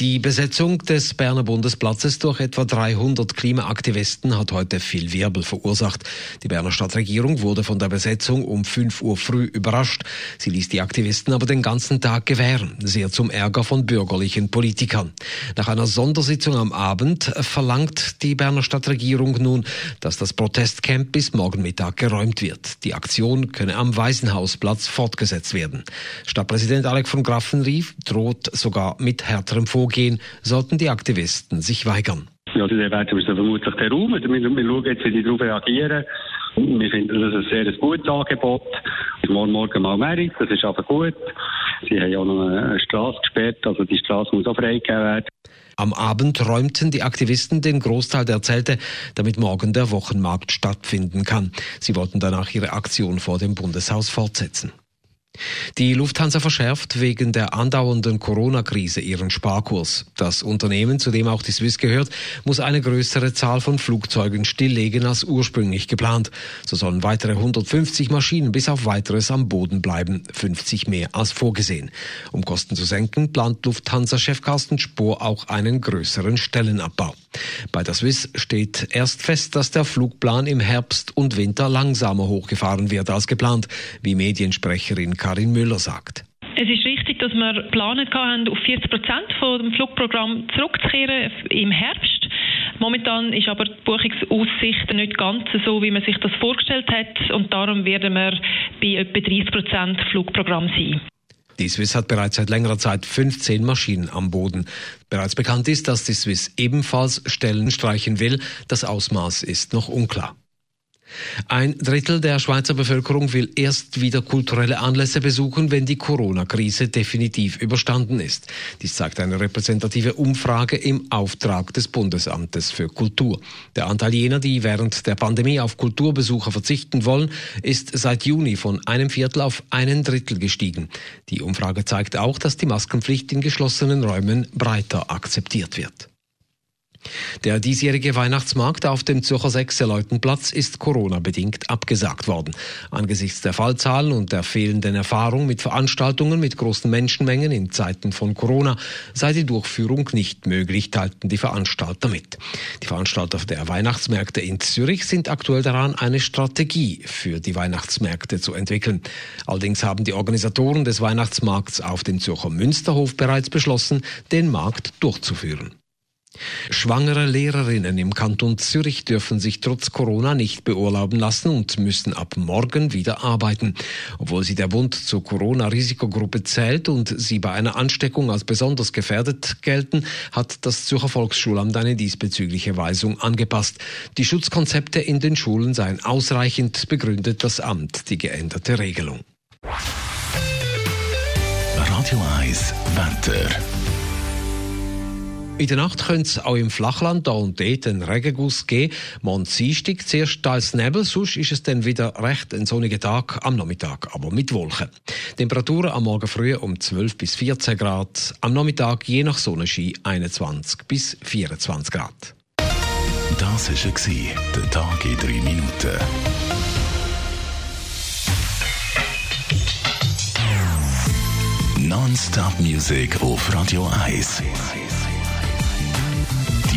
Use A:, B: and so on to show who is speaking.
A: Die Besetzung des Berner Bundesplatzes durch etwa 300 Klimaaktivisten hat heute viel Wirbel verursacht. Die Berner Stadtregierung wurde von der Besetzung um 5 Uhr früh überrascht. Sie ließ die Aktivisten aber den ganzen Tag gewähren, sehr zum Ärger von bürgerlichen Politikern. Nach einer Sondersitzung am Abend verlangt die Berner Stadtregierung nun, dass das Protestcamp bis morgen Mittag geräumt wird. Die Aktion könne am Waisenhausplatz fortgesetzt werden. Stadtpräsident Alec von Graffenrief droht sogar mit härterem weiterem Vorgehen sollten die Aktivisten sich weigern.
B: Ja, dann werden wir vermutlich den Raum. Wir, wir schauen jetzt, wie die darauf reagieren. Wir finden das ein sehr gutes Angebot. Morgen Morgen mal mehr, das ist aber gut. Sie haben ja auch noch eine Straße gesperrt, also die Straße muss auch freigegeben werden.
A: Am Abend räumten die Aktivisten den Großteil der Zelte, damit morgen der Wochenmarkt stattfinden kann. Sie wollten danach ihre Aktion vor dem Bundeshaus fortsetzen. Die Lufthansa verschärft wegen der andauernden Corona-Krise ihren Sparkurs. Das Unternehmen, zu dem auch die Swiss gehört, muss eine größere Zahl von Flugzeugen stilllegen als ursprünglich geplant. So sollen weitere 150 Maschinen bis auf weiteres am Boden bleiben, 50 mehr als vorgesehen. Um Kosten zu senken, plant Lufthansa-Chef Carsten Spohr auch einen größeren Stellenabbau. Bei der Swiss steht erst fest, dass der Flugplan im Herbst und Winter langsamer hochgefahren wird als geplant, wie Mediensprecherin Karin Müller sagt.
C: Es ist richtig, dass wir geplant haben, auf 40 Prozent vom Flugprogramm zurückzukehren im Herbst. Momentan ist aber die Buchungsaussicht nicht ganz so, wie man sich das vorgestellt hat. Und darum werden wir bei etwa 30 Prozent Flugprogramm sein.
A: Die Swiss hat bereits seit längerer Zeit 15 Maschinen am Boden. Bereits bekannt ist, dass die Swiss ebenfalls Stellen streichen will. Das Ausmaß ist noch unklar. Ein Drittel der Schweizer Bevölkerung will erst wieder kulturelle Anlässe besuchen, wenn die Corona-Krise definitiv überstanden ist. Dies zeigt eine repräsentative Umfrage im Auftrag des Bundesamtes für Kultur. Der Anteil jener, die während der Pandemie auf Kulturbesucher verzichten wollen, ist seit Juni von einem Viertel auf einen Drittel gestiegen. Die Umfrage zeigt auch, dass die Maskenpflicht in geschlossenen Räumen breiter akzeptiert wird. Der diesjährige Weihnachtsmarkt auf dem Zürcher Sechseleutenplatz ist Corona-bedingt abgesagt worden. Angesichts der Fallzahlen und der fehlenden Erfahrung mit Veranstaltungen mit großen Menschenmengen in Zeiten von Corona sei die Durchführung nicht möglich, teilten die Veranstalter mit. Die Veranstalter der Weihnachtsmärkte in Zürich sind aktuell daran, eine Strategie für die Weihnachtsmärkte zu entwickeln. Allerdings haben die Organisatoren des Weihnachtsmarkts auf dem Zürcher Münsterhof bereits beschlossen, den Markt durchzuführen. Schwangere Lehrerinnen im Kanton Zürich dürfen sich trotz Corona nicht beurlauben lassen und müssen ab morgen wieder arbeiten. Obwohl sie der Bund zur Corona-Risikogruppe zählt und sie bei einer Ansteckung als besonders gefährdet gelten, hat das Zürcher Volksschulamt eine diesbezügliche Weisung angepasst. Die Schutzkonzepte in den Schulen seien ausreichend, begründet das Amt die geänderte Regelung.
D: Radio 1 Wetter.
A: In der Nacht könnte es auch im Flachland da und dort einen Regenguss geben. Morgen Dienstag zuerst teils Nebel, sonst ist es dann wieder recht ein sonniger Tag am Nachmittag, aber mit Wolken. Temperaturen am Morgen früh um 12 bis 14 Grad, am Nachmittag je nach Sonnenschein 21 bis 24 Grad.
D: Das war der Tag in drei Minuten. Non-Stop Music auf Radio 1.